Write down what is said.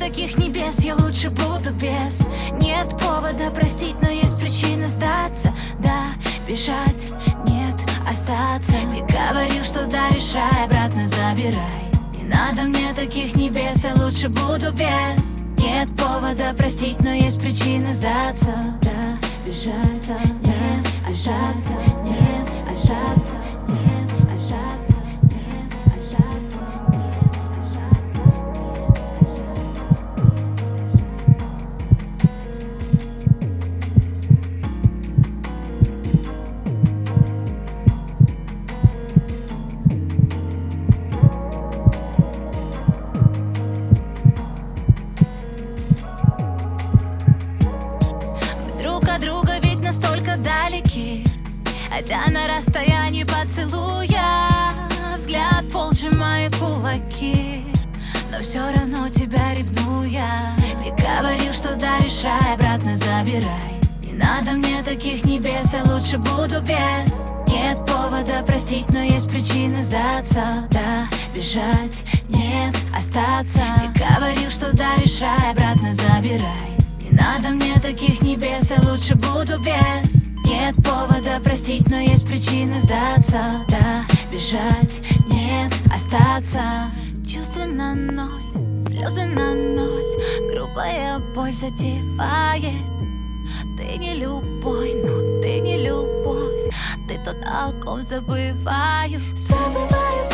таких небес, я лучше буду без. Нет повода простить, но есть причина сдаться. Да, бежать, нет, остаться. Ты говорил, что даришь рай, обратно забирай. Не надо мне таких небес, я лучше буду без. Нет повода простить, но есть причина сдаться. Да, бежать, остаться Нет, остаться, друг от друга ведь настолько далеки. Хотя на расстоянии поцелуя Взгляд пол сжимая кулаки. Но все равно тебя ревную я Ты говорил, что даришь рай, обратно забирай. Не надо мне таких небес, я лучше буду без. Нет повода простить, но есть причины сдаться. Да, бежать, нет, остаться. Ты говорил, что даришь рай, обратно забирай надо мне таких небес, я лучше буду без. Нет повода простить, но есть причины сдаться. Да, бежать, нет, остаться. Чувства на ноль, слезы на ноль. Грубая боль затевает. Ты не любовь, ну ты не любовь. Ты тот, о ком забываю. Забываю,